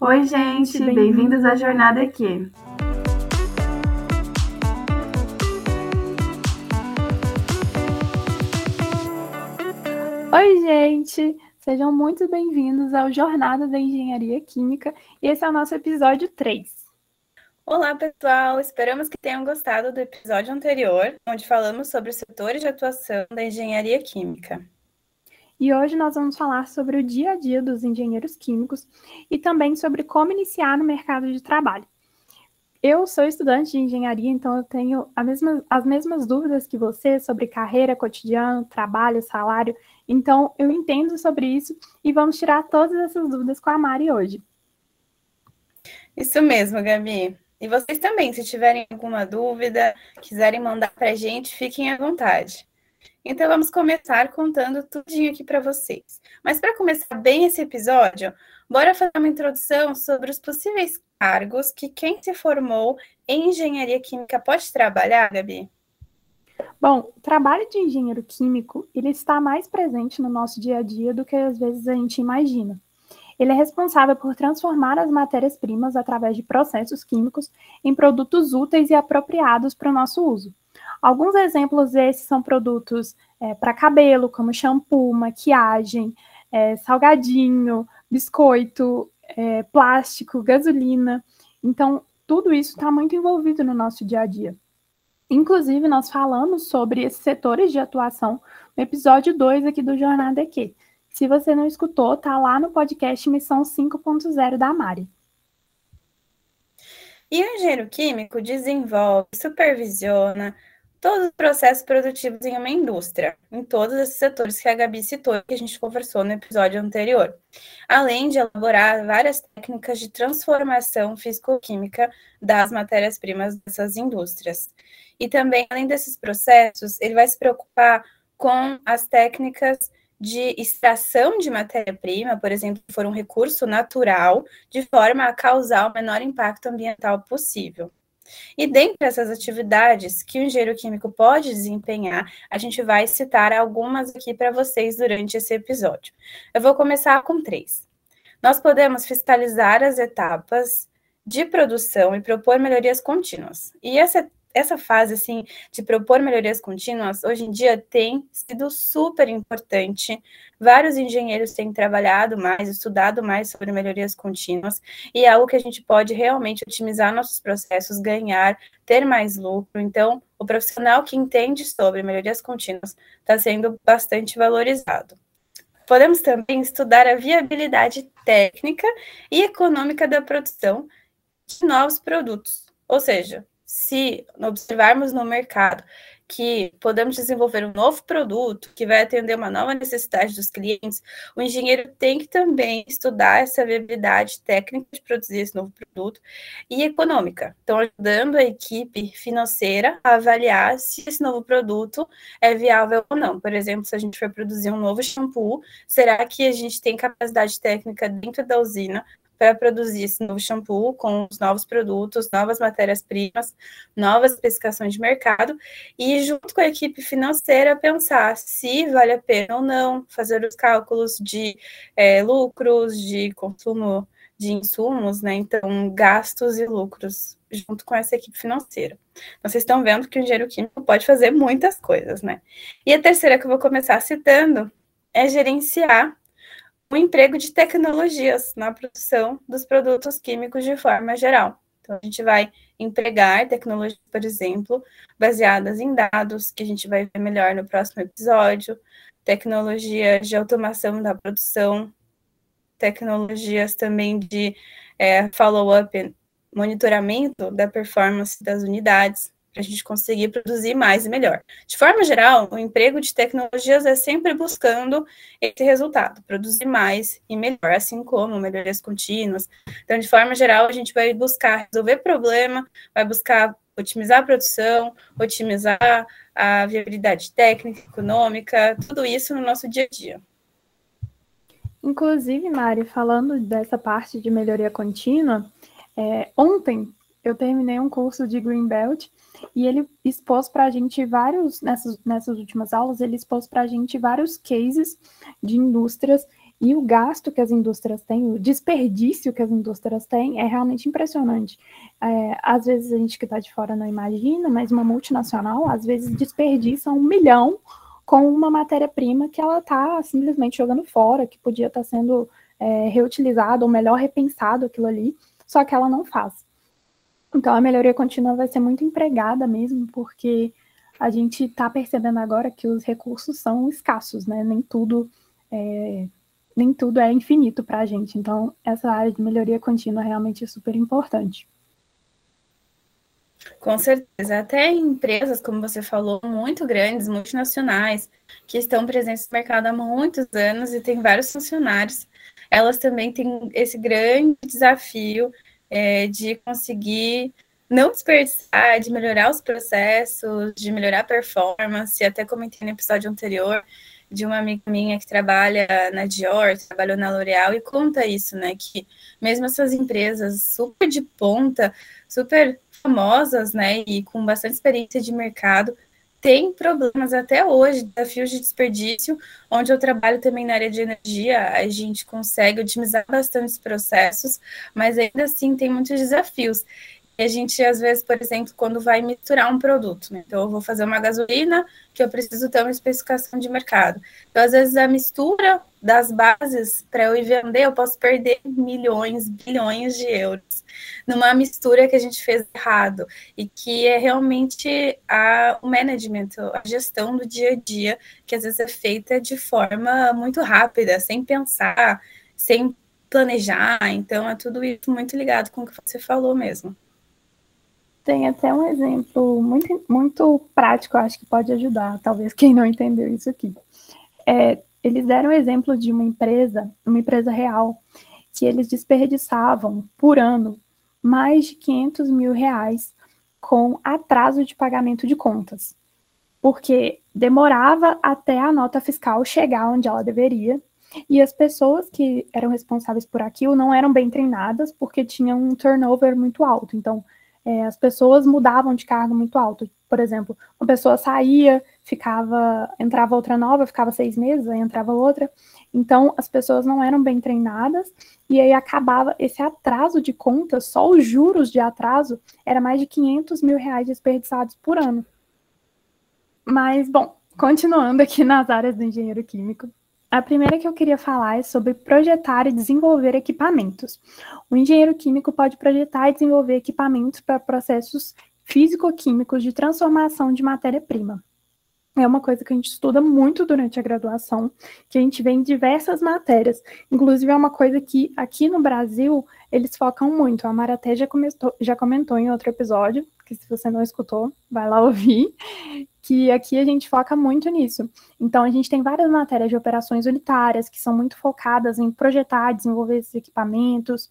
Oi, gente, bem-vindos à Jornada Aqui. Oi, gente! Sejam muito bem-vindos ao Jornada da Engenharia Química e esse é o nosso episódio 3. Olá, pessoal! Esperamos que tenham gostado do episódio anterior, onde falamos sobre os setores de atuação da engenharia química. E hoje nós vamos falar sobre o dia a dia dos engenheiros químicos e também sobre como iniciar no mercado de trabalho. Eu sou estudante de engenharia, então eu tenho mesma, as mesmas dúvidas que você sobre carreira, cotidiano, trabalho, salário. Então eu entendo sobre isso e vamos tirar todas essas dúvidas com a Mari hoje. Isso mesmo, Gabi. E vocês também, se tiverem alguma dúvida, quiserem mandar para a gente, fiquem à vontade. Então vamos começar contando tudinho aqui para vocês. Mas para começar bem esse episódio, bora fazer uma introdução sobre os possíveis cargos que quem se formou em engenharia química pode trabalhar, Gabi? Bom, o trabalho de engenheiro químico, ele está mais presente no nosso dia a dia do que às vezes a gente imagina. Ele é responsável por transformar as matérias-primas através de processos químicos em produtos úteis e apropriados para o nosso uso. Alguns exemplos desses são produtos é, para cabelo, como shampoo, maquiagem, é, salgadinho, biscoito, é, plástico, gasolina. Então, tudo isso está muito envolvido no nosso dia a dia. Inclusive, nós falamos sobre esses setores de atuação no episódio 2 aqui do Jornada EQ. Se você não escutou, tá lá no podcast Missão 5.0 da Mari. E o engenheiro químico desenvolve, supervisiona, todos os processos produtivos em uma indústria, em todos esses setores que a Gabi citou, que a gente conversou no episódio anterior, além de elaborar várias técnicas de transformação físico-química das matérias-primas dessas indústrias. E também, além desses processos, ele vai se preocupar com as técnicas de extração de matéria-prima, por exemplo, for um recurso natural, de forma a causar o menor impacto ambiental possível. E dentre essas atividades que o engenheiro químico pode desempenhar, a gente vai citar algumas aqui para vocês durante esse episódio. Eu vou começar com três. Nós podemos fiscalizar as etapas de produção e propor melhorias contínuas. E essa essa fase assim de propor melhorias contínuas hoje em dia tem sido super importante. Vários engenheiros têm trabalhado mais, estudado mais sobre melhorias contínuas e é algo que a gente pode realmente otimizar nossos processos, ganhar, ter mais lucro. Então, o profissional que entende sobre melhorias contínuas está sendo bastante valorizado. Podemos também estudar a viabilidade técnica e econômica da produção de novos produtos, ou seja, se observarmos no mercado que podemos desenvolver um novo produto que vai atender uma nova necessidade dos clientes, o engenheiro tem que também estudar essa viabilidade técnica de produzir esse novo produto e econômica. Então, ajudando a equipe financeira a avaliar se esse novo produto é viável ou não. Por exemplo, se a gente for produzir um novo shampoo, será que a gente tem capacidade técnica dentro da usina para produzir esse novo shampoo com os novos produtos, novas matérias-primas, novas especificações de mercado e, junto com a equipe financeira, pensar se vale a pena ou não fazer os cálculos de é, lucros, de consumo de insumos, né? Então, gastos e lucros junto com essa equipe financeira. Vocês estão vendo que o engenheiro químico pode fazer muitas coisas, né? E a terceira que eu vou começar citando é gerenciar o emprego de tecnologias na produção dos produtos químicos de forma geral. Então, a gente vai empregar tecnologias, por exemplo, baseadas em dados, que a gente vai ver melhor no próximo episódio, tecnologias de automação da produção, tecnologias também de é, follow-up, monitoramento da performance das unidades, a gente conseguir produzir mais e melhor. De forma geral, o emprego de tecnologias é sempre buscando esse resultado, produzir mais e melhor, assim como melhorias contínuas. Então, de forma geral, a gente vai buscar resolver problema, vai buscar otimizar a produção, otimizar a viabilidade técnica, econômica, tudo isso no nosso dia a dia. Inclusive, Mari, falando dessa parte de melhoria contínua, é, ontem eu terminei um curso de Greenbelt e ele expôs para a gente vários, nessas, nessas últimas aulas, ele expôs para a gente vários cases de indústrias E o gasto que as indústrias têm, o desperdício que as indústrias têm é realmente impressionante. É, às vezes a gente que está de fora não imagina, mas uma multinacional às vezes desperdiça um milhão com uma matéria-prima que ela está simplesmente jogando fora, que podia estar tá sendo é, reutilizado, ou melhor, repensado aquilo ali, só que ela não faz. Então a melhoria contínua vai ser muito empregada mesmo, porque a gente está percebendo agora que os recursos são escassos, né? Nem tudo é, nem tudo é infinito para a gente. Então, essa área de melhoria contínua realmente é super importante. Com certeza. Até empresas, como você falou, muito grandes, multinacionais, que estão presentes no mercado há muitos anos e têm vários funcionários, elas também têm esse grande desafio é, de conseguir não desperdiçar, de melhorar os processos, de melhorar a performance. Até comentei no episódio anterior de uma amiga minha que trabalha na Dior, trabalhou na L'Oréal e conta isso, né? Que mesmo essas empresas super de ponta, super famosas, né, e com bastante experiência de mercado, tem problemas até hoje, desafios de desperdício, onde eu trabalho também na área de energia, a gente consegue otimizar bastante os processos, mas ainda assim tem muitos desafios. E a gente, às vezes, por exemplo, quando vai misturar um produto, né? então eu vou fazer uma gasolina que eu preciso ter uma especificação de mercado. Então, às vezes, a mistura das bases para eu ir vender, eu posso perder milhões, bilhões de euros numa mistura que a gente fez errado e que é realmente a, o management, a gestão do dia a dia, que às vezes é feita de forma muito rápida, sem pensar, sem planejar. Então, é tudo isso muito ligado com o que você falou mesmo. Tem até um exemplo muito, muito prático, acho que pode ajudar, talvez quem não entendeu isso aqui. É, eles deram o exemplo de uma empresa, uma empresa real, que eles desperdiçavam por ano mais de 500 mil reais com atraso de pagamento de contas, porque demorava até a nota fiscal chegar onde ela deveria, e as pessoas que eram responsáveis por aquilo não eram bem treinadas, porque tinham um turnover muito alto. Então, é, as pessoas mudavam de cargo muito alto. Por exemplo, uma pessoa saía, ficava, entrava outra nova, ficava seis meses, aí entrava outra. Então, as pessoas não eram bem treinadas, e aí acabava esse atraso de contas, só os juros de atraso, era mais de 500 mil reais desperdiçados por ano. Mas, bom, continuando aqui nas áreas do engenheiro químico, a primeira que eu queria falar é sobre projetar e desenvolver equipamentos. O engenheiro químico pode projetar e desenvolver equipamentos para processos físico-químicos de transformação de matéria-prima. É uma coisa que a gente estuda muito durante a graduação, que a gente vê em diversas matérias. Inclusive, é uma coisa que aqui no Brasil eles focam muito. A Maraté já, comentou, já comentou em outro episódio, que se você não escutou, vai lá ouvir, que aqui a gente foca muito nisso. Então, a gente tem várias matérias de operações unitárias que são muito focadas em projetar, desenvolver esses equipamentos.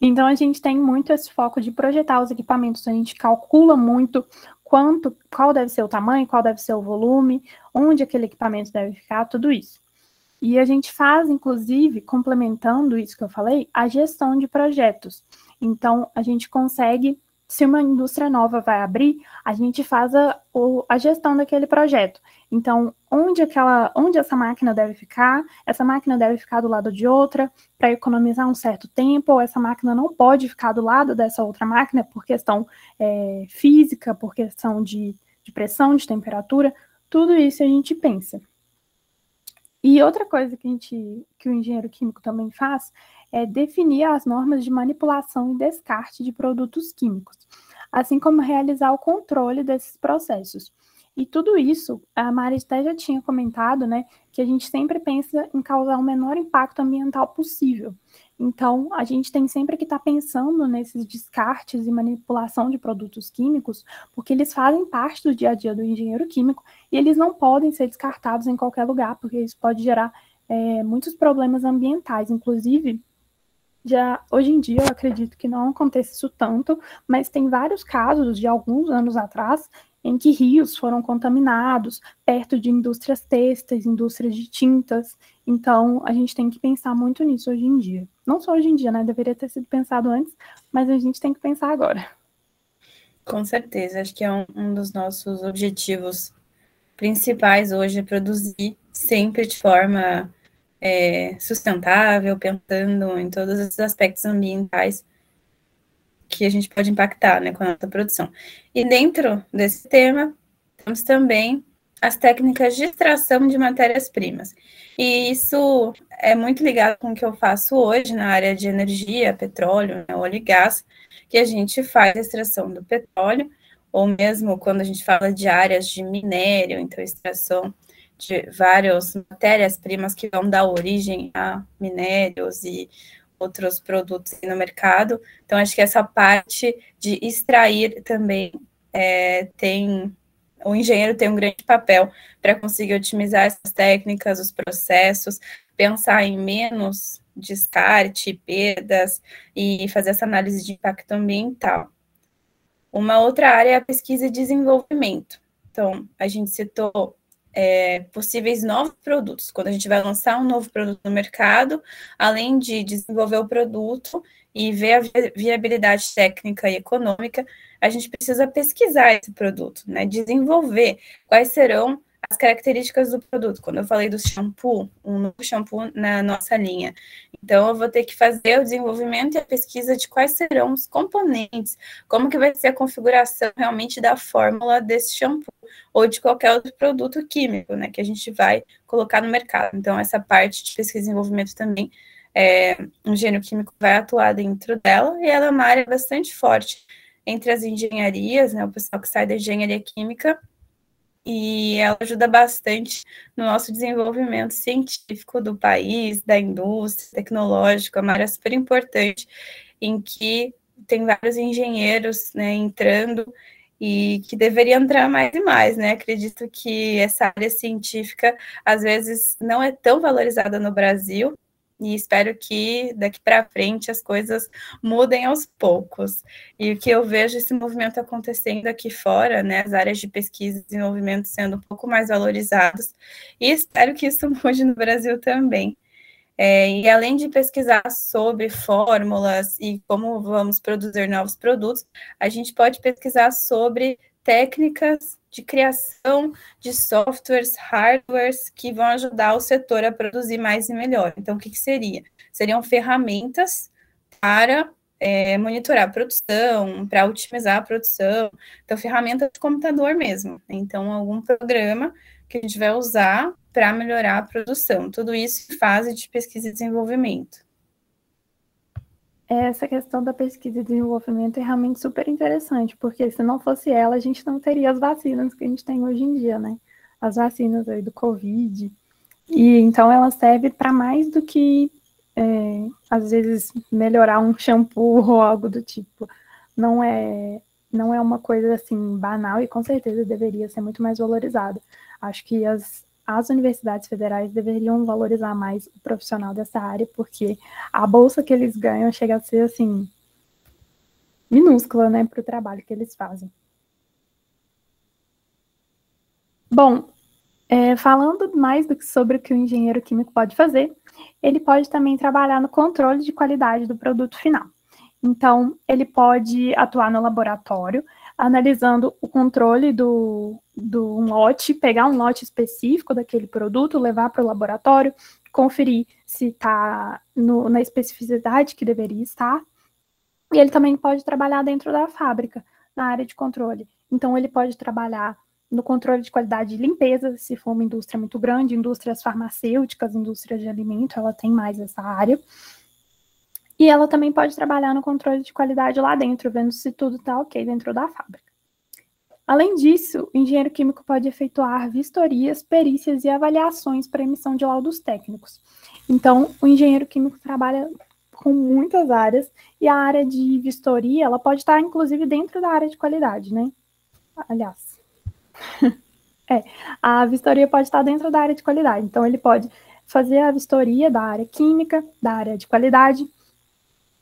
Então, a gente tem muito esse foco de projetar os equipamentos, a gente calcula muito quanto, qual deve ser o tamanho, qual deve ser o volume, onde aquele equipamento deve ficar, tudo isso. E a gente faz, inclusive, complementando isso que eu falei, a gestão de projetos. Então, a gente consegue se uma indústria nova vai abrir, a gente faz a, a gestão daquele projeto. Então, onde aquela, onde essa máquina deve ficar? Essa máquina deve ficar do lado de outra para economizar um certo tempo, ou essa máquina não pode ficar do lado dessa outra máquina por questão é, física, por questão de, de pressão, de temperatura. Tudo isso a gente pensa. E outra coisa que, a gente, que o engenheiro químico também faz é definir as normas de manipulação e descarte de produtos químicos, assim como realizar o controle desses processos. E tudo isso, a Maristé já tinha comentado, né, que a gente sempre pensa em causar o menor impacto ambiental possível. Então, a gente tem sempre que estar tá pensando nesses descartes e manipulação de produtos químicos, porque eles fazem parte do dia a dia do engenheiro químico e eles não podem ser descartados em qualquer lugar, porque isso pode gerar é, muitos problemas ambientais. Inclusive, já hoje em dia eu acredito que não aconteça isso tanto, mas tem vários casos de alguns anos atrás em que rios foram contaminados perto de indústrias têxteis, indústrias de tintas. Então, a gente tem que pensar muito nisso hoje em dia. Não só hoje em dia, né? Deveria ter sido pensado antes, mas a gente tem que pensar agora. Com certeza, acho que é um, um dos nossos objetivos principais hoje é produzir sempre de forma é, sustentável, pensando em todos esses aspectos ambientais que a gente pode impactar né, com a nossa produção. E dentro desse tema, temos também as técnicas de extração de matérias-primas. E isso é muito ligado com o que eu faço hoje na área de energia, petróleo, né, óleo e gás, que a gente faz a extração do petróleo, ou mesmo quando a gente fala de áreas de minério, então extração de várias matérias-primas que vão dar origem a minérios e outros produtos no mercado. Então, acho que essa parte de extrair também é, tem. O engenheiro tem um grande papel para conseguir otimizar essas técnicas, os processos, pensar em menos descarte, perdas e fazer essa análise de impacto ambiental. Uma outra área é a pesquisa e desenvolvimento. Então, a gente citou é, possíveis novos produtos. Quando a gente vai lançar um novo produto no mercado, além de desenvolver o produto e ver a viabilidade técnica e econômica, a gente precisa pesquisar esse produto, né? Desenvolver quais serão as características do produto. Quando eu falei do shampoo, um novo shampoo na nossa linha. Então, eu vou ter que fazer o desenvolvimento e a pesquisa de quais serão os componentes, como que vai ser a configuração realmente da fórmula desse shampoo ou de qualquer outro produto químico, né, que a gente vai colocar no mercado. Então, essa parte de pesquisa e desenvolvimento também, é, um engenheiro químico vai atuar dentro dela e ela é uma área bastante forte entre as engenharias, né, o pessoal que sai da engenharia química e ela ajuda bastante no nosso desenvolvimento científico do país, da indústria, tecnológica, é uma área super importante, em que tem vários engenheiros né, entrando e que deveria entrar mais e mais, né? Acredito que essa área científica às vezes não é tão valorizada no Brasil, e espero que daqui para frente as coisas mudem aos poucos. E o que eu vejo esse movimento acontecendo aqui fora, né, as áreas de pesquisa e desenvolvimento sendo um pouco mais valorizadas, e espero que isso mude no Brasil também. É, e além de pesquisar sobre fórmulas e como vamos produzir novos produtos, a gente pode pesquisar sobre técnicas de criação de softwares, hardwares que vão ajudar o setor a produzir mais e melhor. Então, o que, que seria? Seriam ferramentas para é, monitorar a produção, para otimizar a produção. Então, ferramentas de computador mesmo. Então, algum programa que a gente vai usar para melhorar a produção. Tudo isso em fase de pesquisa e desenvolvimento essa questão da pesquisa e desenvolvimento é realmente super interessante, porque se não fosse ela, a gente não teria as vacinas que a gente tem hoje em dia, né? As vacinas aí do Covid. E então ela serve para mais do que, é, às vezes, melhorar um shampoo ou algo do tipo. Não é, não é uma coisa assim banal e com certeza deveria ser muito mais valorizada. Acho que as, as universidades federais deveriam valorizar mais o profissional dessa área, porque a bolsa que eles ganham chega a ser assim minúscula, né, para o trabalho que eles fazem. Bom, é, falando mais do que sobre o que o engenheiro químico pode fazer, ele pode também trabalhar no controle de qualidade do produto final. Então, ele pode atuar no laboratório, analisando o controle do, do um lote, pegar um lote específico daquele produto, levar para o laboratório, conferir se está na especificidade que deveria estar. E ele também pode trabalhar dentro da fábrica, na área de controle. Então, ele pode trabalhar no controle de qualidade de limpeza, se for uma indústria muito grande, indústrias farmacêuticas, indústrias de alimento, ela tem mais essa área. E ela também pode trabalhar no controle de qualidade lá dentro, vendo se tudo está ok dentro da fábrica. Além disso, o engenheiro químico pode efetuar vistorias, perícias e avaliações para emissão de laudos técnicos. Então, o engenheiro químico trabalha com muitas áreas e a área de vistoria, ela pode estar inclusive dentro da área de qualidade, né? Aliás, é, a vistoria pode estar dentro da área de qualidade. Então, ele pode fazer a vistoria da área química, da área de qualidade,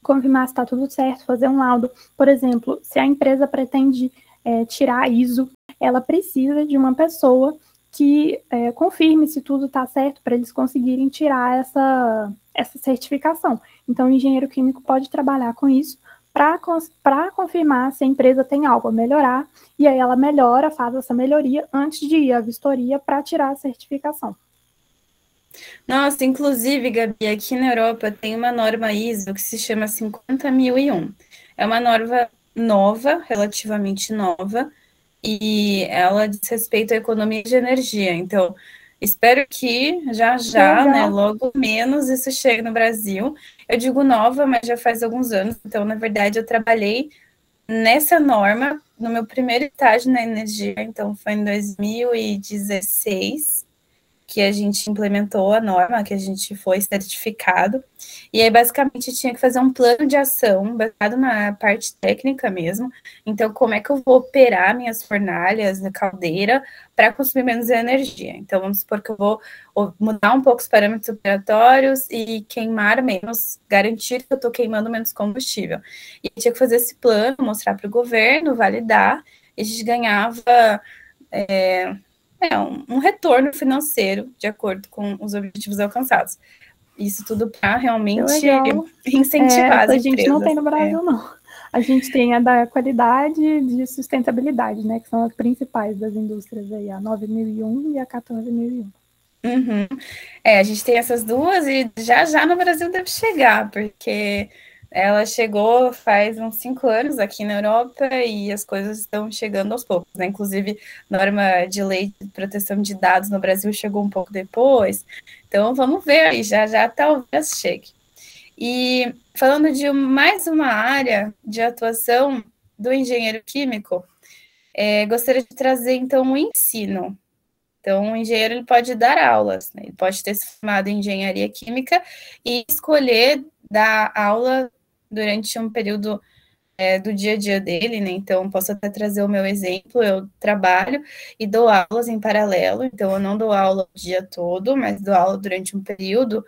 confirmar se está tudo certo, fazer um laudo. Por exemplo, se a empresa pretende é, tirar ISO, ela precisa de uma pessoa que é, confirme se tudo está certo para eles conseguirem tirar essa, essa certificação. Então, o engenheiro químico pode trabalhar com isso para confirmar se a empresa tem algo a melhorar, e aí ela melhora, faz essa melhoria antes de ir à vistoria para tirar a certificação. Nossa, inclusive, Gabi, aqui na Europa tem uma norma ISO que se chama 50001. É uma norma nova, relativamente nova, e ela diz respeito à economia de energia. Então, espero que já já, né, logo menos isso chegue no Brasil. Eu digo nova, mas já faz alguns anos. Então, na verdade, eu trabalhei nessa norma no meu primeiro estágio na energia, então foi em 2016 que a gente implementou a norma, que a gente foi certificado. E aí, basicamente, tinha que fazer um plano de ação baseado na parte técnica mesmo. Então, como é que eu vou operar minhas fornalhas na caldeira para consumir menos energia? Então, vamos supor que eu vou mudar um pouco os parâmetros operatórios e queimar menos, garantir que eu estou queimando menos combustível. E tinha que fazer esse plano, mostrar para o governo, validar, e a gente ganhava. É, é, um, um retorno financeiro de acordo com os objetivos alcançados. Isso tudo para realmente incentivar é, as A gente não tem no Brasil, é. não. A gente tem a da qualidade de sustentabilidade, né? Que são as principais das indústrias aí, a 9001 e a 14001. Uhum. É, a gente tem essas duas e já já no Brasil deve chegar, porque ela chegou faz uns cinco anos aqui na Europa e as coisas estão chegando aos poucos, né? Inclusive, norma de lei de proteção de dados no Brasil chegou um pouco depois. Então, vamos ver aí, já já talvez chegue. E falando de mais uma área de atuação do engenheiro químico, é, gostaria de trazer então o ensino. Então, o engenheiro ele pode dar aulas, né? ele pode ter se formado em engenharia química e escolher dar aula durante um período é, do dia a dia dele, né? Então, posso até trazer o meu exemplo. Eu trabalho e dou aulas em paralelo, então eu não dou aula o dia todo, mas dou aula durante um período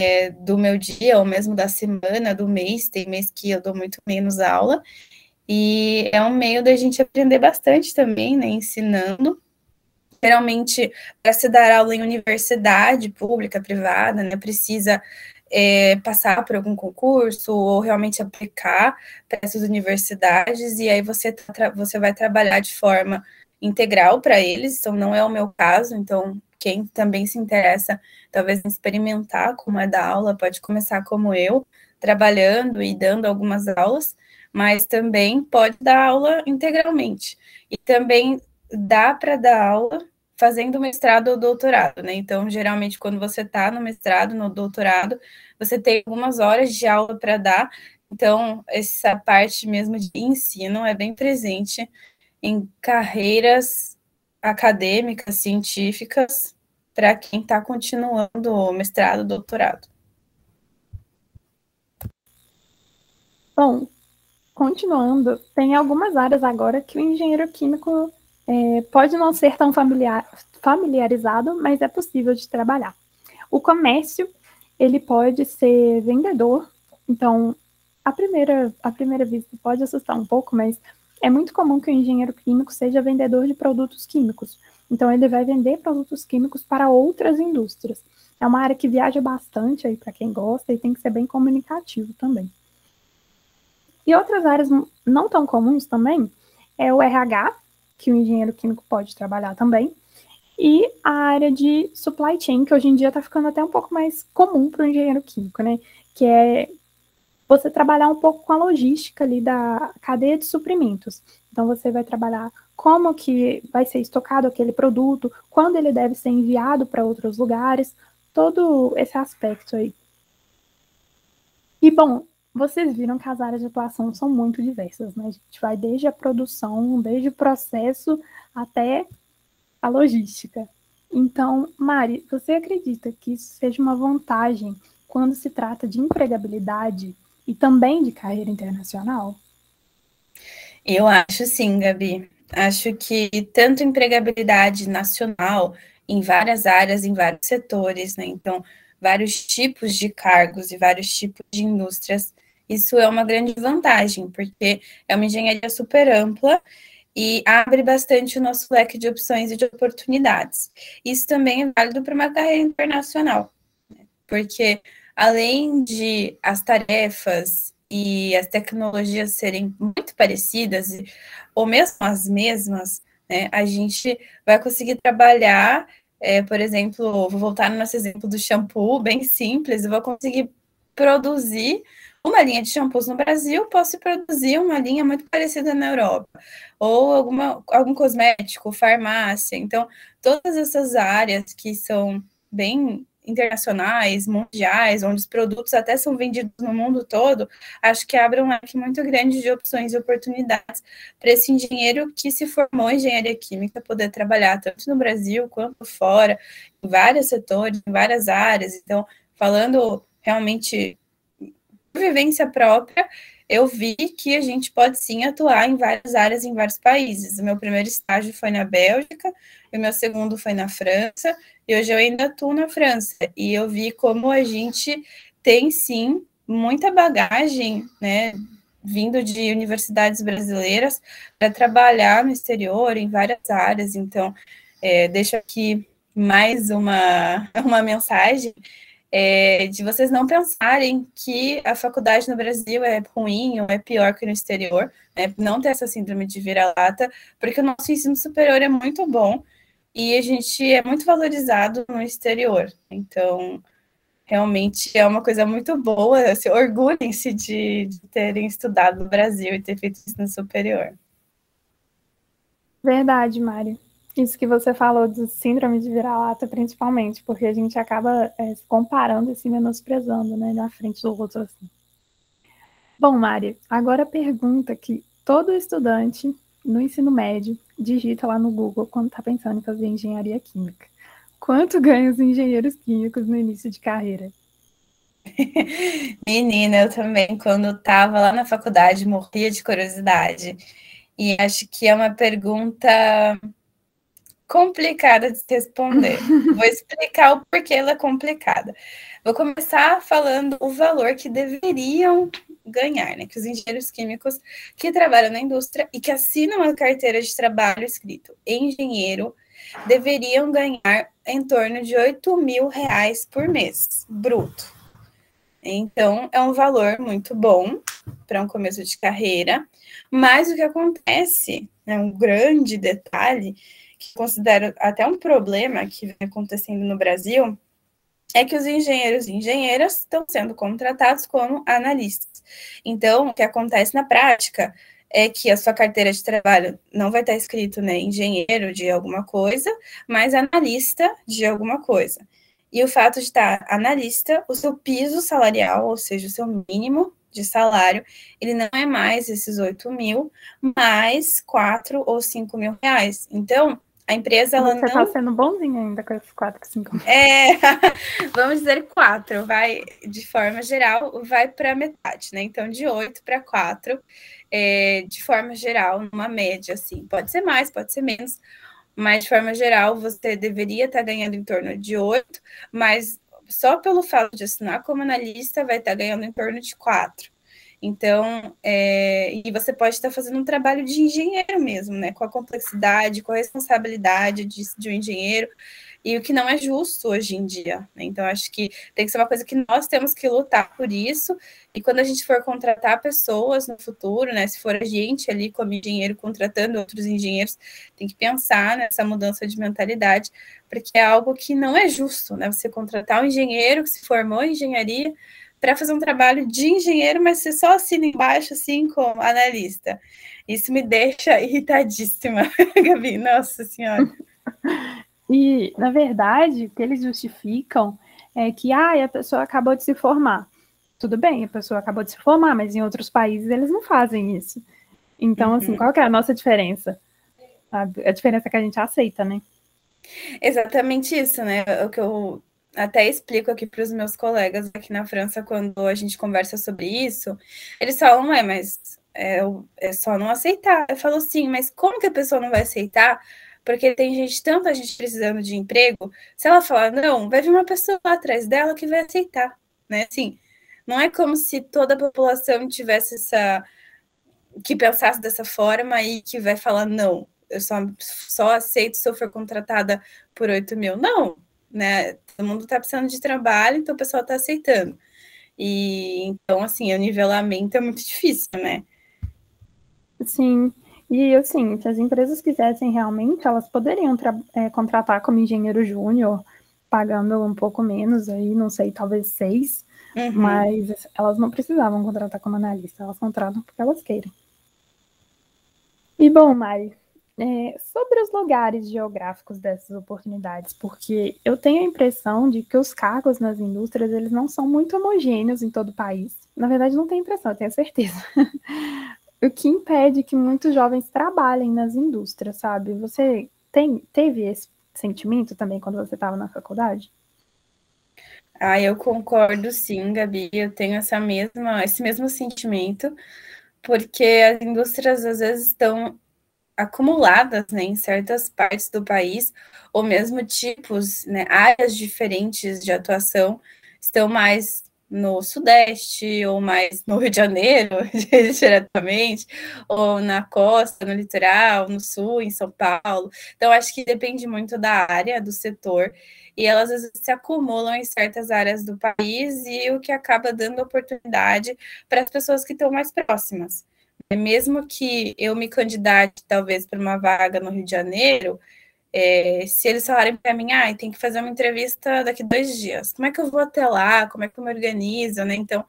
é, do meu dia, ou mesmo da semana, do mês. Tem mês que eu dou muito menos aula. E é um meio da gente aprender bastante também, né? Ensinando. Geralmente, para se dar aula em universidade pública, privada, né? Precisa é, passar por algum concurso ou realmente aplicar para essas universidades, e aí você, tá, você vai trabalhar de forma integral para eles, então não é o meu caso, então quem também se interessa, talvez experimentar como é da aula, pode começar como eu, trabalhando e dando algumas aulas, mas também pode dar aula integralmente. E também dá para dar aula fazendo mestrado ou doutorado, né? Então, geralmente, quando você está no mestrado, no doutorado, você tem algumas horas de aula para dar. Então, essa parte mesmo de ensino é bem presente em carreiras acadêmicas, científicas, para quem está continuando o mestrado, doutorado. Bom, continuando, tem algumas áreas agora que o engenheiro químico é, pode não ser tão familiar, familiarizado, mas é possível de trabalhar. O comércio, ele pode ser vendedor, então, a primeira, a primeira vista pode assustar um pouco, mas é muito comum que o engenheiro químico seja vendedor de produtos químicos. Então, ele vai vender produtos químicos para outras indústrias. É uma área que viaja bastante aí para quem gosta e tem que ser bem comunicativo também. E outras áreas não tão comuns também é o RH, que o engenheiro químico pode trabalhar também, e a área de supply chain, que hoje em dia está ficando até um pouco mais comum para o engenheiro químico, né? Que é você trabalhar um pouco com a logística ali da cadeia de suprimentos. Então, você vai trabalhar como que vai ser estocado aquele produto, quando ele deve ser enviado para outros lugares, todo esse aspecto aí. E, bom, vocês viram que as áreas de atuação são muito diversas, né? A gente vai desde a produção, desde o processo até a logística. Então, Mari, você acredita que isso seja uma vantagem quando se trata de empregabilidade e também de carreira internacional? Eu acho sim, Gabi. Acho que tanto empregabilidade nacional em várias áreas, em vários setores, né? Então, vários tipos de cargos e vários tipos de indústrias isso é uma grande vantagem, porque é uma engenharia super ampla e abre bastante o nosso leque de opções e de oportunidades. Isso também é válido para uma carreira internacional, né? porque além de as tarefas e as tecnologias serem muito parecidas, ou mesmo as mesmas, né, a gente vai conseguir trabalhar é, por exemplo, vou voltar no nosso exemplo do shampoo, bem simples, eu vou conseguir produzir uma linha de shampoos no Brasil, posso produzir uma linha muito parecida na Europa, ou alguma, algum cosmético, farmácia. Então, todas essas áreas que são bem internacionais, mundiais, onde os produtos até são vendidos no mundo todo, acho que abre um leque muito grande de opções e oportunidades para esse engenheiro que se formou em engenharia química poder trabalhar tanto no Brasil quanto fora, em vários setores, em várias áreas. Então, falando realmente vivência própria, eu vi que a gente pode sim atuar em várias áreas, em vários países. O meu primeiro estágio foi na Bélgica, o meu segundo foi na França, e hoje eu ainda atuo na França. E eu vi como a gente tem sim muita bagagem, né, vindo de universidades brasileiras para trabalhar no exterior, em várias áreas. Então, é, deixo aqui mais uma, uma mensagem é, de vocês não pensarem que a faculdade no Brasil é ruim ou é pior que no exterior, né? não ter essa síndrome de vira-lata, porque o nosso ensino superior é muito bom e a gente é muito valorizado no exterior. Então, realmente é uma coisa muito boa, assim, orgulhem-se de, de terem estudado no Brasil e ter feito isso no superior. Verdade, Mário. Isso que você falou do síndrome de vira-lata, principalmente, porque a gente acaba é, se comparando e se menosprezando, né, na frente do outro, assim. Bom, Mari, agora a pergunta que todo estudante no ensino médio digita lá no Google quando está pensando em fazer engenharia química. Quanto ganham os engenheiros químicos no início de carreira? Menina, eu também, quando estava lá na faculdade, morria de curiosidade. E acho que é uma pergunta complicada de se responder. Vou explicar o porquê ela é complicada. Vou começar falando o valor que deveriam ganhar, né? Que os engenheiros químicos que trabalham na indústria e que assinam a carteira de trabalho escrito engenheiro deveriam ganhar em torno de 8 mil reais por mês, bruto. Então, é um valor muito bom para um começo de carreira, mas o que acontece, né, um grande detalhe, que considero até um problema que vem acontecendo no Brasil, é que os engenheiros e engenheiras estão sendo contratados como analistas. Então, o que acontece na prática é que a sua carteira de trabalho não vai estar escrito né, engenheiro de alguma coisa, mas analista de alguma coisa. E o fato de estar analista, o seu piso salarial, ou seja, o seu mínimo de salário, ele não é mais esses 8 mil, mais 4 ou 5 mil reais. Então, a empresa ela Você não. Você tá sendo bonzinho ainda com esses 4, 5 É, vamos dizer 4, vai, de forma geral, vai para metade, né? Então, de 8 para 4, é, de forma geral, numa média, assim. Pode ser mais, pode ser menos, mas de forma geral, você deveria estar tá ganhando em torno de 8, mas só pelo fato de assinar como analista, vai estar tá ganhando em torno de 4. Então, é, e você pode estar fazendo um trabalho de engenheiro mesmo, né? Com a complexidade, com a responsabilidade de, de um engenheiro, e o que não é justo hoje em dia. Né? Então, acho que tem que ser uma coisa que nós temos que lutar por isso, e quando a gente for contratar pessoas no futuro, né? Se for a gente ali como engenheiro contratando outros engenheiros, tem que pensar nessa mudança de mentalidade, porque é algo que não é justo, né? Você contratar um engenheiro que se formou em engenharia para fazer um trabalho de engenheiro, mas você só assina embaixo, assim, como analista. Isso me deixa irritadíssima, Gabi, nossa senhora. E, na verdade, o que eles justificam é que ah, a pessoa acabou de se formar. Tudo bem, a pessoa acabou de se formar, mas em outros países eles não fazem isso. Então, assim, uhum. qual que é a nossa diferença? A, a diferença é que a gente aceita, né? Exatamente isso, né? O que eu até explico aqui para os meus colegas aqui na França, quando a gente conversa sobre isso, eles falam, é, mas é, é só não aceitar. Eu falo, sim, mas como que a pessoa não vai aceitar? Porque tem gente, tanta gente precisando de emprego, se ela falar não, vai vir uma pessoa lá atrás dela que vai aceitar, né? Assim, não é como se toda a população tivesse essa. que pensasse dessa forma e que vai falar não, eu só, só aceito se eu for contratada por 8 mil. Não, né? Todo mundo está precisando de trabalho, então o pessoal está aceitando. E então, assim, o nivelamento é muito difícil, né? Sim. E assim, se as empresas quisessem realmente, elas poderiam é, contratar como engenheiro júnior, pagando um pouco menos aí, não sei, talvez seis, uhum. mas elas não precisavam contratar como analista, elas contratam porque elas querem. E bom, Mari, é, sobre os lugares geográficos dessas oportunidades, porque eu tenho a impressão de que os cargos nas indústrias eles não são muito homogêneos em todo o país. Na verdade, não tenho impressão, eu tenho certeza. o que impede que muitos jovens trabalhem nas indústrias, sabe? Você tem, teve esse sentimento também quando você estava na faculdade? Ah, eu concordo sim, Gabi. Eu tenho essa mesma, esse mesmo sentimento, porque as indústrias às vezes estão acumuladas né, em certas partes do país, ou mesmo tipos, né, áreas diferentes de atuação estão mais no Sudeste, ou mais no Rio de Janeiro, diretamente, ou na costa, no litoral, no Sul, em São Paulo. Então, acho que depende muito da área, do setor, e elas às vezes se acumulam em certas áreas do país, e o que acaba dando oportunidade para as pessoas que estão mais próximas. Mesmo que eu me candidate, talvez, para uma vaga no Rio de Janeiro, é, se eles falarem para mim, ah, tem que fazer uma entrevista daqui dois dias, como é que eu vou até lá? Como é que eu me organizo, né? Então,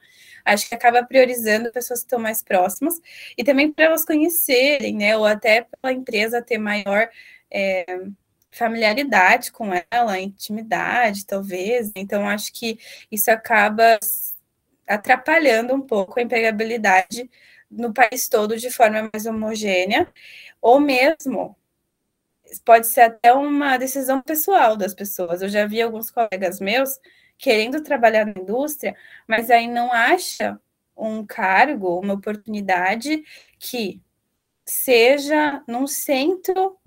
acho que acaba priorizando pessoas que estão mais próximas e também para elas conhecerem, né? Ou até pela empresa ter maior é, familiaridade com ela, intimidade, talvez. Então, acho que isso acaba atrapalhando um pouco a empregabilidade no país todo de forma mais homogênea, ou mesmo pode ser até uma decisão pessoal das pessoas. Eu já vi alguns colegas meus querendo trabalhar na indústria, mas aí não acha um cargo, uma oportunidade que seja num centro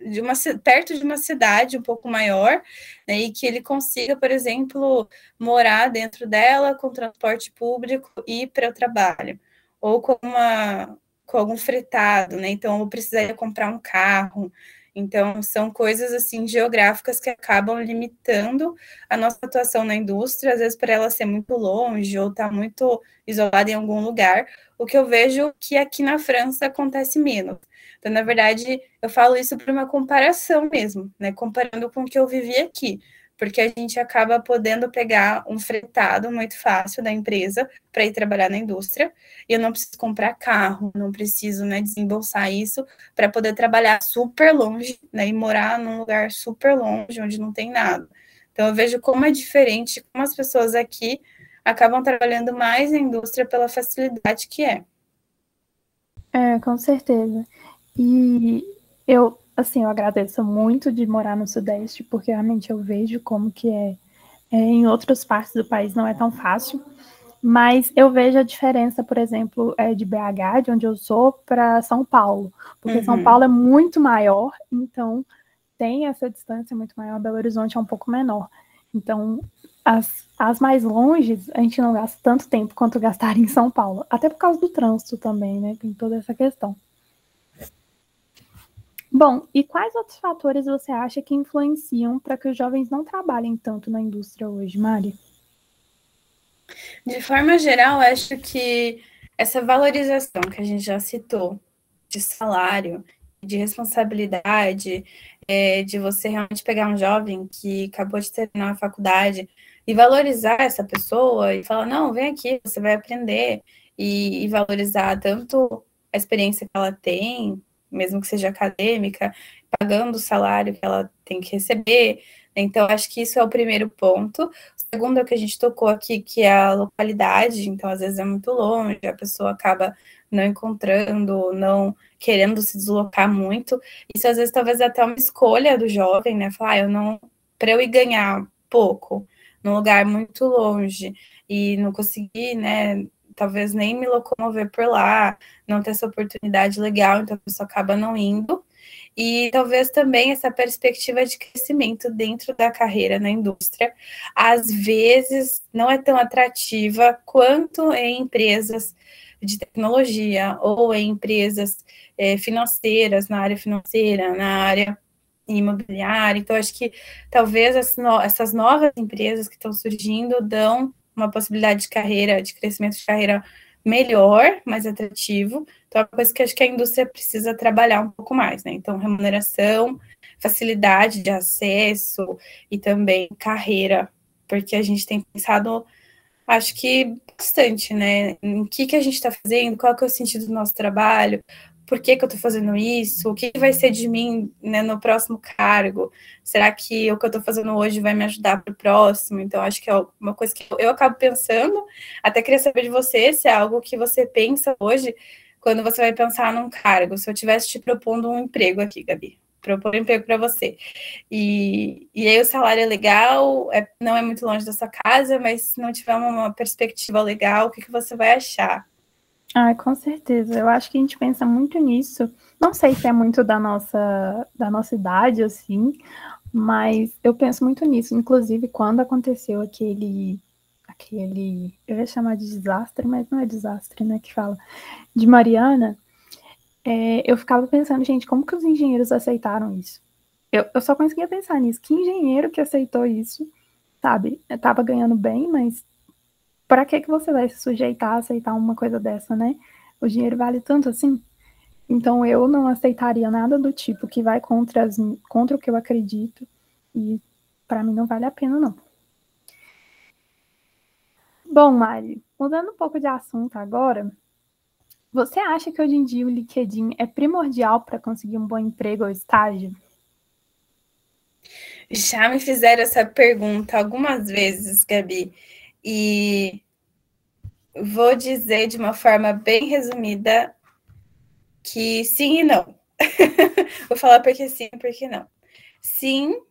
de uma perto de uma cidade um pouco maior, né, e que ele consiga, por exemplo, morar dentro dela com transporte público e ir para o trabalho ou com, uma, com algum fretado, né? Então, eu precisaria comprar um carro. Então, são coisas assim geográficas que acabam limitando a nossa atuação na indústria, às vezes para ela ser muito longe ou estar tá muito isolada em algum lugar, o que eu vejo que aqui na França acontece menos. Então, na verdade, eu falo isso para uma comparação mesmo, né? Comparando com o que eu vivi aqui porque a gente acaba podendo pegar um fretado muito fácil da empresa para ir trabalhar na indústria, e eu não preciso comprar carro, não preciso né, desembolsar isso para poder trabalhar super longe né, e morar num lugar super longe, onde não tem nada. Então, eu vejo como é diferente, como as pessoas aqui acabam trabalhando mais na indústria pela facilidade que é. É, com certeza. E eu assim, eu agradeço muito de morar no Sudeste, porque realmente eu vejo como que é, é em outras partes do país não é tão fácil. Mas eu vejo a diferença, por exemplo, é, de BH, de onde eu sou, para São Paulo. Porque uhum. São Paulo é muito maior, então tem essa distância muito maior. Belo Horizonte é um pouco menor. Então, as, as mais longes, a gente não gasta tanto tempo quanto gastar em São Paulo. Até por causa do trânsito também, né? Tem toda essa questão. Bom, e quais outros fatores você acha que influenciam para que os jovens não trabalhem tanto na indústria hoje, Mari? De forma geral, acho que essa valorização que a gente já citou de salário, de responsabilidade, é, de você realmente pegar um jovem que acabou de terminar a faculdade e valorizar essa pessoa e falar, não, vem aqui, você vai aprender, e, e valorizar tanto a experiência que ela tem, mesmo que seja acadêmica, pagando o salário que ela tem que receber. Então, acho que isso é o primeiro ponto. O segundo é o que a gente tocou aqui, que é a localidade. Então, às vezes é muito longe, a pessoa acaba não encontrando, não querendo se deslocar muito. Isso, às vezes, talvez até uma escolha do jovem, né? Falar, ah, eu não. Para eu ir ganhar pouco, num lugar muito longe, e não conseguir, né? Talvez nem me locomover por lá, não ter essa oportunidade legal, então a pessoa acaba não indo. E talvez também essa perspectiva de crescimento dentro da carreira na indústria, às vezes não é tão atrativa quanto em empresas de tecnologia ou em empresas é, financeiras, na área financeira, na área imobiliária. Então, acho que talvez essas novas empresas que estão surgindo dão uma possibilidade de carreira, de crescimento de carreira melhor, mais atrativo. Então, é uma coisa que acho que a indústria precisa trabalhar um pouco mais, né? Então, remuneração, facilidade de acesso e também carreira, porque a gente tem pensado, acho que bastante, né? Em que, que a gente está fazendo, qual que é o sentido do nosso trabalho, por que, que eu estou fazendo isso, o que, vai ser de mim né, no próximo cargo, será que o que eu estou fazendo hoje vai me ajudar para o próximo? Então, acho que é uma coisa que eu acabo pensando, até queria saber de você se é algo que você pensa hoje, quando você vai pensar num cargo, se eu estivesse te propondo um emprego aqui, Gabi, propor um emprego para você, e, e aí o salário é legal, é, não é muito longe da sua casa, mas se não tiver uma, uma perspectiva legal, o que, que você vai achar? Ah, com certeza. Eu acho que a gente pensa muito nisso. Não sei se é muito da nossa, da nossa idade, assim, mas eu penso muito nisso. Inclusive, quando aconteceu aquele, aquele, eu ia chamar de desastre, mas não é desastre, né, que fala, de Mariana, é, eu ficava pensando, gente, como que os engenheiros aceitaram isso? Eu, eu só conseguia pensar nisso. Que engenheiro que aceitou isso, sabe? Eu tava ganhando bem, mas para que, que você vai se sujeitar a aceitar uma coisa dessa, né? O dinheiro vale tanto assim? Então eu não aceitaria nada do tipo que vai contra, as, contra o que eu acredito e para mim não vale a pena não. Bom, Mari, mudando um pouco de assunto agora, você acha que hoje em dia o LinkedIn é primordial para conseguir um bom emprego ou estágio? Já me fizeram essa pergunta algumas vezes, Gabi. E vou dizer de uma forma bem resumida que sim e não. vou falar porque sim e porque não. Sim,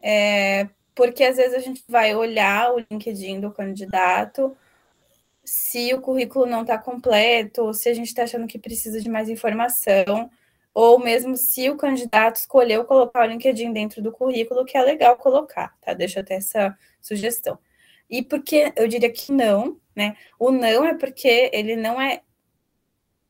é, porque às vezes a gente vai olhar o LinkedIn do candidato, se o currículo não está completo, ou se a gente está achando que precisa de mais informação, ou mesmo se o candidato escolheu colocar o LinkedIn dentro do currículo, que é legal colocar, tá? Deixa até essa sugestão. E porque eu diria que não, né? O não é porque ele não é,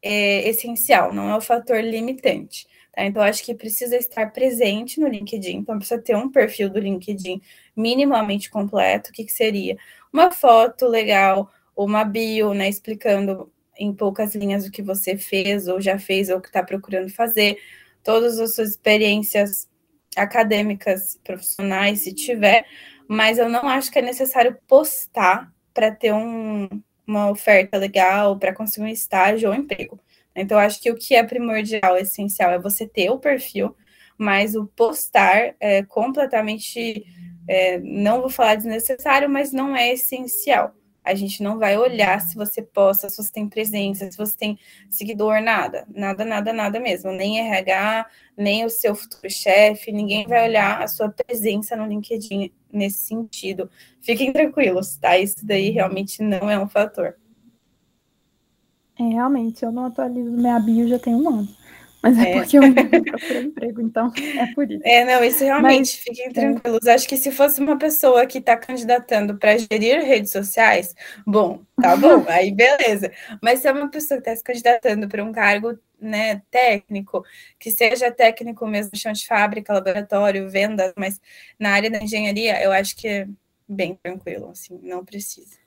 é essencial, não é o fator limitante. Tá? Então, acho que precisa estar presente no LinkedIn, então precisa ter um perfil do LinkedIn minimamente completo. O que, que seria? Uma foto legal, uma bio, né? Explicando em poucas linhas o que você fez, ou já fez, ou que está procurando fazer, todas as suas experiências acadêmicas, profissionais, se tiver, mas eu não acho que é necessário postar para ter um, uma oferta legal, para conseguir um estágio ou um emprego. Então, eu acho que o que é primordial, essencial, é você ter o perfil, mas o postar é completamente, é, não vou falar desnecessário, mas não é essencial. A gente não vai olhar se você posta, se você tem presença, se você tem seguidor, nada. Nada, nada, nada mesmo. Nem RH, nem o seu futuro chefe, ninguém vai olhar a sua presença no LinkedIn nesse sentido. Fiquem tranquilos, tá? Isso daí realmente não é um fator. É, realmente, eu não atualizo minha bio já tem um ano. Mas é, é. porque eu não procuro emprego, então é por isso. É, não, isso realmente, Mas, fiquem é. tranquilos. Acho que se fosse uma pessoa que está candidatando para gerir redes sociais, bom, tá bom, aí beleza. Mas se é uma pessoa que está se candidatando para um cargo né, técnico, que seja técnico mesmo, chão de fábrica, laboratório, vendas, mas na área da engenharia, eu acho que é bem tranquilo, assim, não precisa.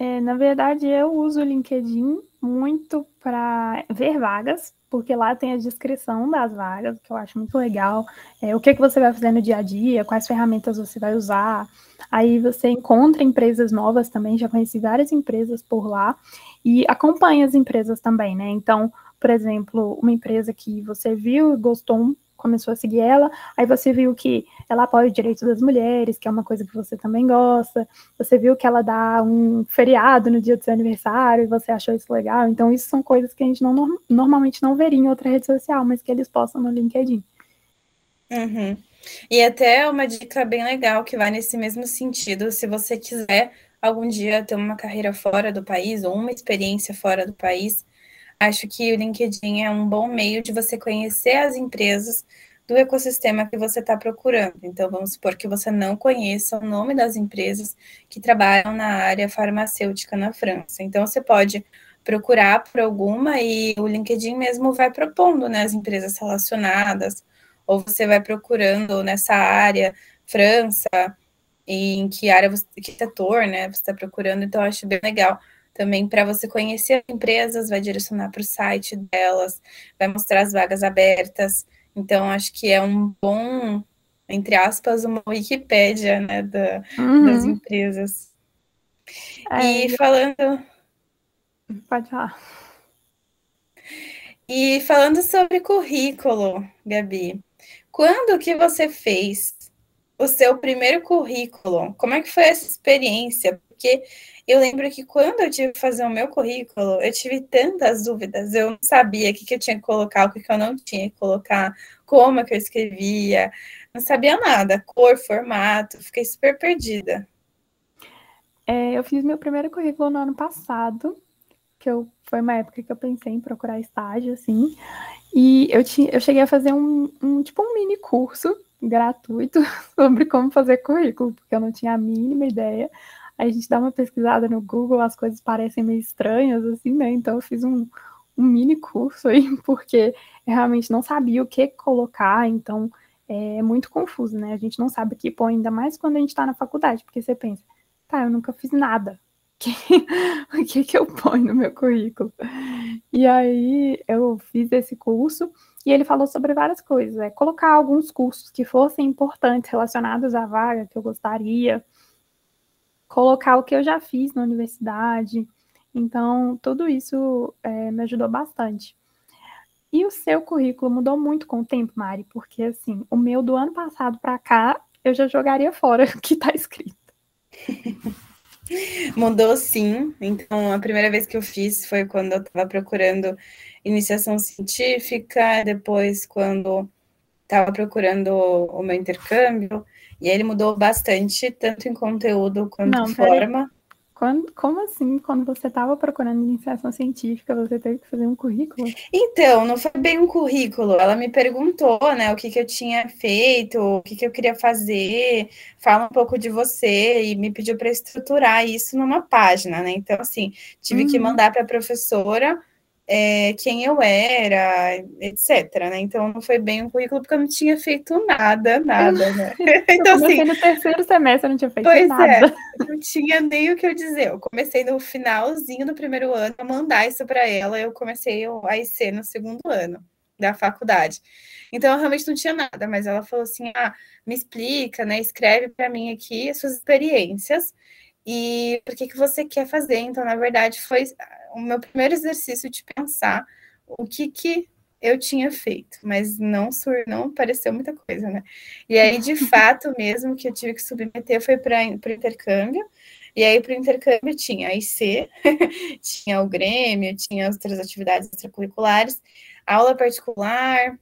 É, na verdade, eu uso o LinkedIn muito para ver vagas, porque lá tem a descrição das vagas, que eu acho muito legal. É, o que, que você vai fazer no dia a dia, quais ferramentas você vai usar. Aí você encontra empresas novas também, já conheci várias empresas por lá, e acompanha as empresas também, né? Então, por exemplo, uma empresa que você viu gostou começou a seguir ela, aí você viu que ela apoia o direito das mulheres, que é uma coisa que você também gosta, você viu que ela dá um feriado no dia do seu aniversário e você achou isso legal, então isso são coisas que a gente não, normalmente não veria em outra rede social, mas que eles postam no LinkedIn. Uhum. E até uma dica bem legal que vai nesse mesmo sentido, se você quiser algum dia ter uma carreira fora do país ou uma experiência fora do país, acho que o LinkedIn é um bom meio de você conhecer as empresas do ecossistema que você está procurando. Então, vamos supor que você não conheça o nome das empresas que trabalham na área farmacêutica na França. Então, você pode procurar por alguma e o LinkedIn mesmo vai propondo né, as empresas relacionadas, ou você vai procurando nessa área, França, em que área, você, que setor, né, você está procurando. Então, acho bem legal também para você conhecer as empresas, vai direcionar para o site delas, vai mostrar as vagas abertas. Então, acho que é um bom, entre aspas, uma Wikipédia né, da, uhum. das empresas. É, e falando. Pode falar. E falando sobre currículo, Gabi, quando que você fez o seu primeiro currículo? Como é que foi essa experiência? Porque eu lembro que quando eu tive que fazer o meu currículo, eu tive tantas dúvidas. Eu não sabia o que, que eu tinha que colocar, o que, que eu não tinha que colocar, como é que eu escrevia. Não sabia nada, cor, formato, fiquei super perdida. É, eu fiz meu primeiro currículo no ano passado, que eu, foi uma época que eu pensei em procurar estágio, assim. E eu, tinha, eu cheguei a fazer um, um tipo um mini curso gratuito sobre como fazer currículo, porque eu não tinha a mínima ideia a gente dá uma pesquisada no Google, as coisas parecem meio estranhas, assim, né? Então eu fiz um, um mini curso aí, porque eu realmente não sabia o que colocar, então é muito confuso, né? A gente não sabe o que pôr, ainda mais quando a gente está na faculdade, porque você pensa, tá, eu nunca fiz nada. o que, que eu ponho no meu currículo? E aí eu fiz esse curso e ele falou sobre várias coisas, é colocar alguns cursos que fossem importantes relacionados à vaga que eu gostaria, colocar o que eu já fiz na universidade. Então, tudo isso é, me ajudou bastante. E o seu currículo mudou muito com o tempo, Mari? Porque, assim, o meu do ano passado para cá, eu já jogaria fora o que está escrito. Mudou sim. Então, a primeira vez que eu fiz foi quando eu estava procurando iniciação científica, depois quando estava procurando o meu intercâmbio, e ele mudou bastante, tanto em conteúdo quanto Não, em forma. Quando, como assim, quando você estava procurando iniciação científica, você teve que fazer um currículo? Então, não foi bem um currículo. Ela me perguntou, né, o que, que eu tinha feito, o que, que eu queria fazer, fala um pouco de você, e me pediu para estruturar isso numa página, né? Então, assim, tive uhum. que mandar para a professora é, quem eu era, etc. Né? Então não foi bem um currículo porque eu não tinha feito nada, nada, né? então assim, no terceiro semestre eu não tinha feito pois é, nada. É, não tinha nem o que eu dizer. Eu comecei no finalzinho do primeiro ano a mandar isso para ela. Eu comecei a IC no segundo ano da faculdade. Então eu realmente não tinha nada, mas ela falou assim: "Ah, me explica, né? Escreve para mim aqui as suas experiências e por que que você quer fazer?". Então, na verdade, foi o meu primeiro exercício de pensar o que que eu tinha feito, mas não sur, não pareceu muita coisa, né? E aí, de fato, mesmo que eu tive que submeter foi para o intercâmbio. E aí, para o intercâmbio, tinha a IC, tinha o Grêmio, tinha outras atividades extracurriculares, aula particular,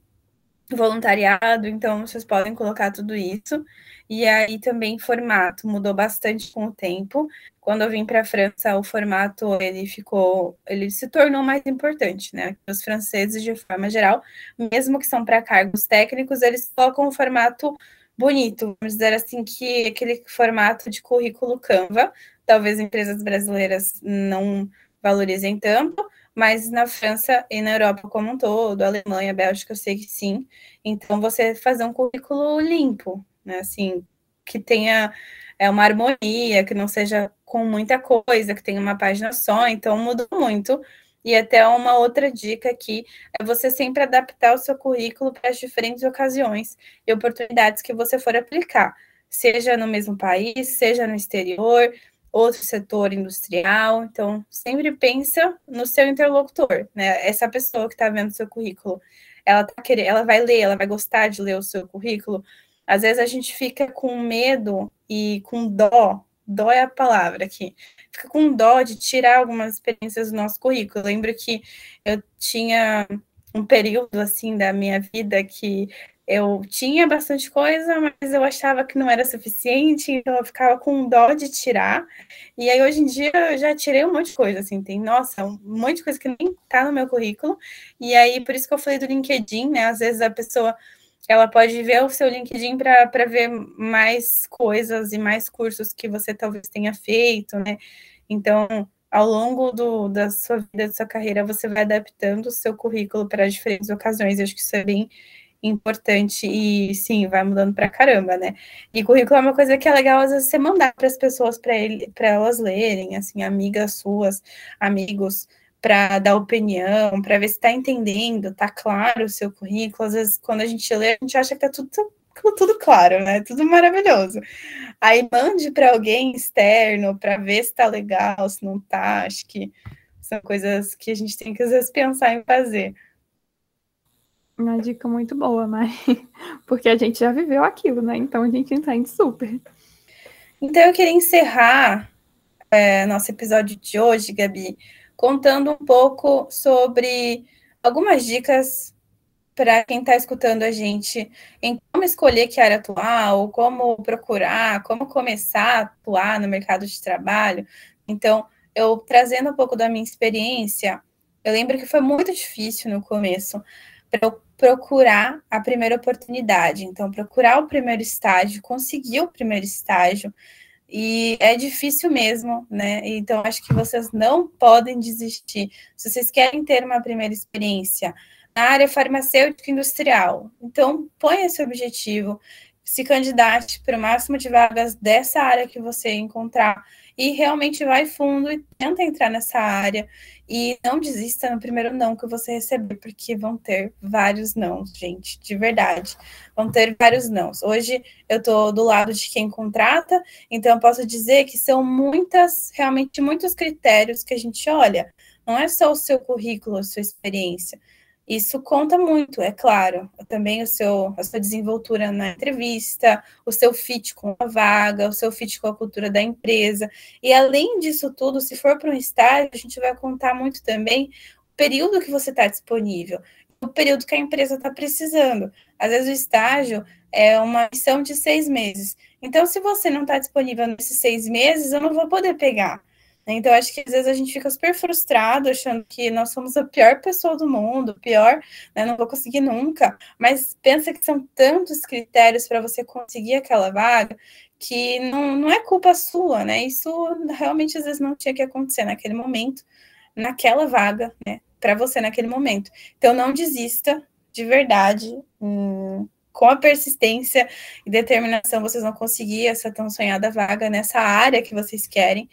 voluntariado, então vocês podem colocar tudo isso. E aí também formato mudou bastante com o tempo. Quando eu vim para a França, o formato ele ficou, ele se tornou mais importante, né? Os franceses de forma geral, mesmo que são para cargos técnicos, eles colocam um formato bonito, vamos dizer assim que aquele formato de currículo Canva, talvez empresas brasileiras não valorizem tanto, mas na França e na Europa como um todo, Alemanha, Bélgica, eu sei que sim. Então você fazer um currículo limpo, né? Assim, que tenha é, uma harmonia, que não seja com muita coisa, que tenha uma página só, então mudou muito. E até uma outra dica aqui é você sempre adaptar o seu currículo para as diferentes ocasiões e oportunidades que você for aplicar, seja no mesmo país, seja no exterior, outro setor industrial. Então, sempre pensa no seu interlocutor, né? Essa pessoa que está vendo seu currículo, ela tá querendo, ela vai ler, ela vai gostar de ler o seu currículo, às vezes a gente fica com medo e com dó, dó é a palavra aqui, fica com dó de tirar algumas experiências do nosso currículo. Eu lembro que eu tinha um período assim da minha vida que eu tinha bastante coisa, mas eu achava que não era suficiente, então eu ficava com dó de tirar. E aí hoje em dia eu já tirei um monte de coisa, assim, tem, nossa, um monte de coisa que nem tá no meu currículo. E aí por isso que eu falei do LinkedIn, né? Às vezes a pessoa ela pode ver o seu LinkedIn para ver mais coisas e mais cursos que você talvez tenha feito, né? Então, ao longo do, da sua vida, da sua carreira, você vai adaptando o seu currículo para diferentes ocasiões. Eu acho que isso é bem importante e sim, vai mudando pra caramba, né? E currículo é uma coisa que é legal às vezes você mandar para as pessoas para elas lerem, assim, amigas suas, amigos, para dar opinião, para ver se está entendendo, tá claro o seu currículo. Às vezes quando a gente lê, a gente acha que tá tudo tudo claro, né? Tudo maravilhoso. Aí mande para alguém externo para ver se tá legal, se não tá. Acho que são coisas que a gente tem que às vezes pensar em fazer. Uma dica muito boa, mas porque a gente já viveu aquilo, né? Então a gente entende super. Então eu queria encerrar é, nosso episódio de hoje, Gabi, contando um pouco sobre algumas dicas para quem está escutando a gente em como escolher que área atuar, ou como procurar, como começar a atuar no mercado de trabalho. Então, eu trazendo um pouco da minha experiência, eu lembro que foi muito difícil no começo para eu procurar a primeira oportunidade. Então, procurar o primeiro estágio, conseguir o primeiro estágio. E é difícil mesmo, né? Então, acho que vocês não podem desistir. Se vocês querem ter uma primeira experiência na área farmacêutica industrial, então ponha esse objetivo, se candidate para o máximo de vagas dessa área que você encontrar e realmente vai fundo e tenta entrar nessa área e não desista no primeiro não que você receber, porque vão ter vários não, gente, de verdade. Vão ter vários não. Hoje eu estou do lado de quem contrata, então eu posso dizer que são muitas, realmente muitos critérios que a gente olha. Não é só o seu currículo, a sua experiência. Isso conta muito, é claro. Também o seu, a sua desenvoltura na entrevista, o seu fit com a vaga, o seu fit com a cultura da empresa. E além disso tudo, se for para um estágio, a gente vai contar muito também o período que você está disponível, o período que a empresa está precisando. Às vezes o estágio é uma missão de seis meses. Então, se você não está disponível nesses seis meses, eu não vou poder pegar. Então, acho que às vezes a gente fica super frustrado, achando que nós somos a pior pessoa do mundo, pior, né, não vou conseguir nunca. Mas pensa que são tantos critérios para você conseguir aquela vaga que não, não é culpa sua, né? Isso realmente às vezes não tinha que acontecer naquele momento, naquela vaga, né? Para você naquele momento. Então, não desista de verdade. Hum, com a persistência e determinação, vocês vão conseguir essa tão sonhada vaga nessa área que vocês querem.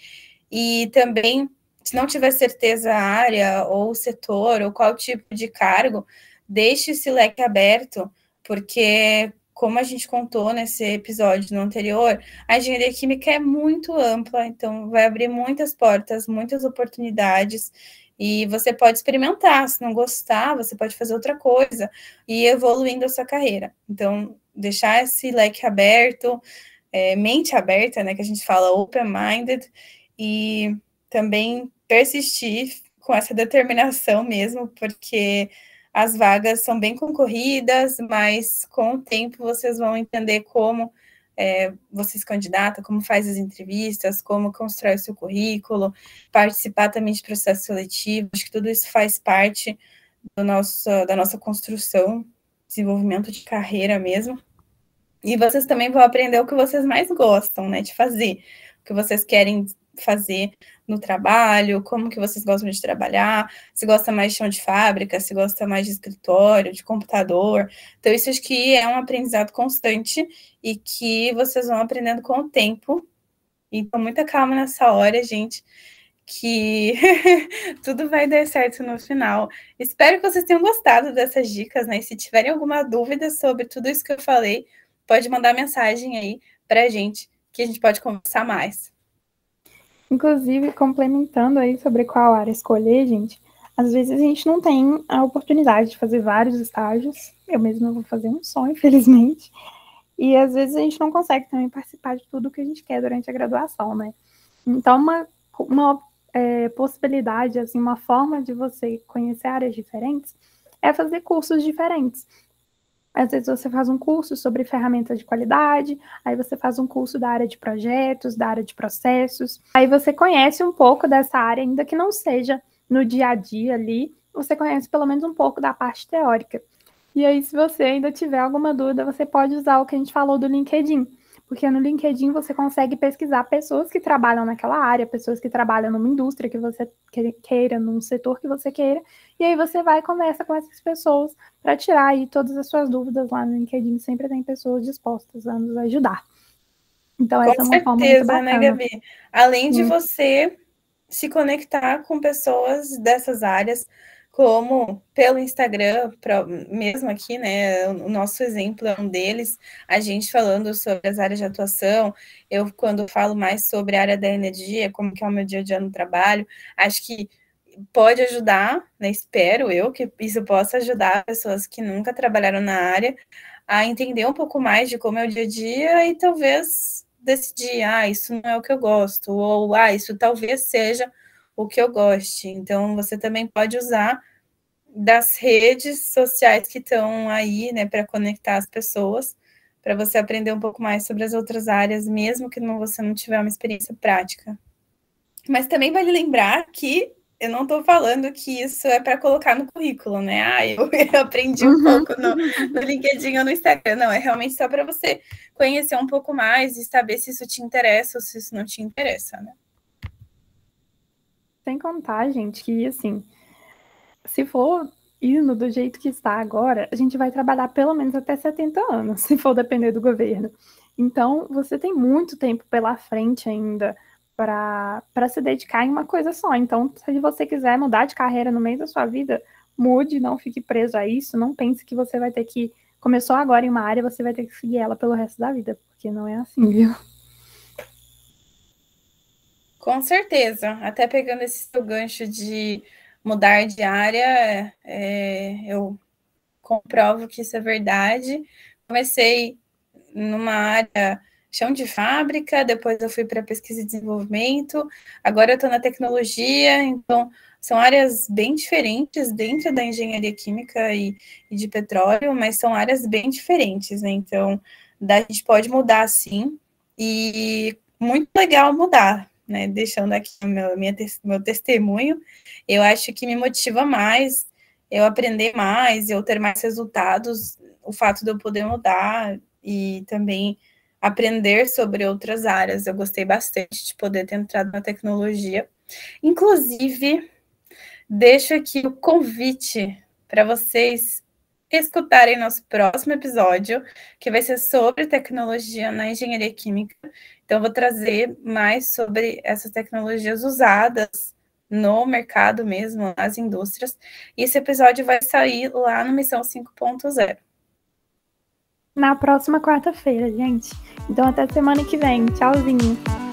E também, se não tiver certeza a área ou setor ou qual tipo de cargo, deixe esse leque aberto, porque como a gente contou nesse episódio no anterior, a engenharia química é muito ampla, então vai abrir muitas portas, muitas oportunidades, e você pode experimentar. Se não gostar, você pode fazer outra coisa e evoluindo a sua carreira. Então, deixar esse leque aberto, é, mente aberta, né, que a gente fala open-minded, e também persistir com essa determinação mesmo, porque as vagas são bem concorridas, mas com o tempo vocês vão entender como é, você candidata, como faz as entrevistas, como constrói o seu currículo, participar também de processo seletivo, acho que tudo isso faz parte do nosso, da nossa construção, desenvolvimento de carreira mesmo. E vocês também vão aprender o que vocês mais gostam, né, de fazer, o que vocês querem fazer no trabalho, como que vocês gostam de trabalhar, se gosta mais de chão de fábrica, se gosta mais de escritório, de computador. Então, isso acho que é um aprendizado constante e que vocês vão aprendendo com o tempo. Então, muita calma nessa hora, gente, que tudo vai dar certo no final. Espero que vocês tenham gostado dessas dicas, né? E se tiverem alguma dúvida sobre tudo isso que eu falei, pode mandar mensagem aí para a gente, que a gente pode conversar mais. Inclusive, complementando aí sobre qual área escolher, gente, às vezes a gente não tem a oportunidade de fazer vários estágios. Eu mesma vou fazer um só, infelizmente. E às vezes a gente não consegue também participar de tudo que a gente quer durante a graduação, né? Então, uma, uma é, possibilidade, assim, uma forma de você conhecer áreas diferentes é fazer cursos diferentes. Às vezes você faz um curso sobre ferramentas de qualidade, aí você faz um curso da área de projetos, da área de processos. Aí você conhece um pouco dessa área, ainda que não seja no dia a dia ali, você conhece pelo menos um pouco da parte teórica. E aí, se você ainda tiver alguma dúvida, você pode usar o que a gente falou do LinkedIn. Porque no LinkedIn você consegue pesquisar pessoas que trabalham naquela área, pessoas que trabalham numa indústria que você queira, num setor que você queira, e aí você vai e conversa com essas pessoas para tirar aí todas as suas dúvidas lá no LinkedIn, sempre tem pessoas dispostas a nos ajudar. Então, com essa é uma certeza, forma muito né, bacana. Gabi? Além de Hum. você se conectar com pessoas dessas áreas, como pelo Instagram, mesmo aqui, né? O nosso exemplo é um deles, a gente falando sobre as áreas de atuação, eu quando falo mais sobre a área da energia, como que é o meu dia a dia no trabalho, acho que pode ajudar, né? Espero eu que isso possa ajudar pessoas que nunca trabalharam na área a entender um pouco mais de como é o dia a dia e talvez decidir, ah, isso não é o que eu gosto, ou ah, isso talvez seja o que eu goste. Então, você também pode usar das redes sociais que estão aí, né, para conectar as pessoas, para você aprender um pouco mais sobre as outras áreas, mesmo que não, você não tiver uma experiência prática. Mas também vale lembrar que eu não estou falando que isso é para colocar no currículo, né? Ah, eu, eu aprendi um Uhum. pouco no, no LinkedIn ou no Instagram. Não, é realmente só para você conhecer um pouco mais e saber se isso te interessa ou se isso não te interessa, né? Sem contar, gente, que assim, se for indo do jeito que está agora, a gente vai trabalhar pelo menos até 70 anos, se for depender do governo. Então, você tem muito tempo pela frente ainda para se dedicar em uma coisa só. Então, se você quiser mudar de carreira no meio da sua vida, mude, não fique preso a isso, não pense que você vai ter que começou agora em uma área, você vai ter que seguir ela pelo resto da vida, porque não é assim, viu? Com certeza. Até pegando esse seu gancho de mudar de área, é, eu comprovo que isso é verdade. Comecei numa área chão de fábrica, depois eu fui para pesquisa e desenvolvimento, agora eu estou na tecnologia, então são áreas bem diferentes dentro da engenharia química e, e de petróleo, mas são áreas bem diferentes, né? Então, a gente pode mudar sim, e muito legal mudar, né? Deixando aqui meu, minha, meu testemunho, eu acho que me motiva mais eu aprender mais, eu ter mais resultados, o fato de eu poder mudar e também aprender sobre outras áreas. Eu gostei bastante de poder ter entrado na tecnologia. Inclusive, deixo aqui o convite para vocês escutarem nosso próximo episódio, que vai ser sobre tecnologia na engenharia química. Então, vou trazer mais sobre essas tecnologias usadas no mercado mesmo, nas indústrias. E esse episódio vai sair lá no Missão 5.0. Na próxima quarta-feira, gente. Então, até semana que vem. Tchauzinho.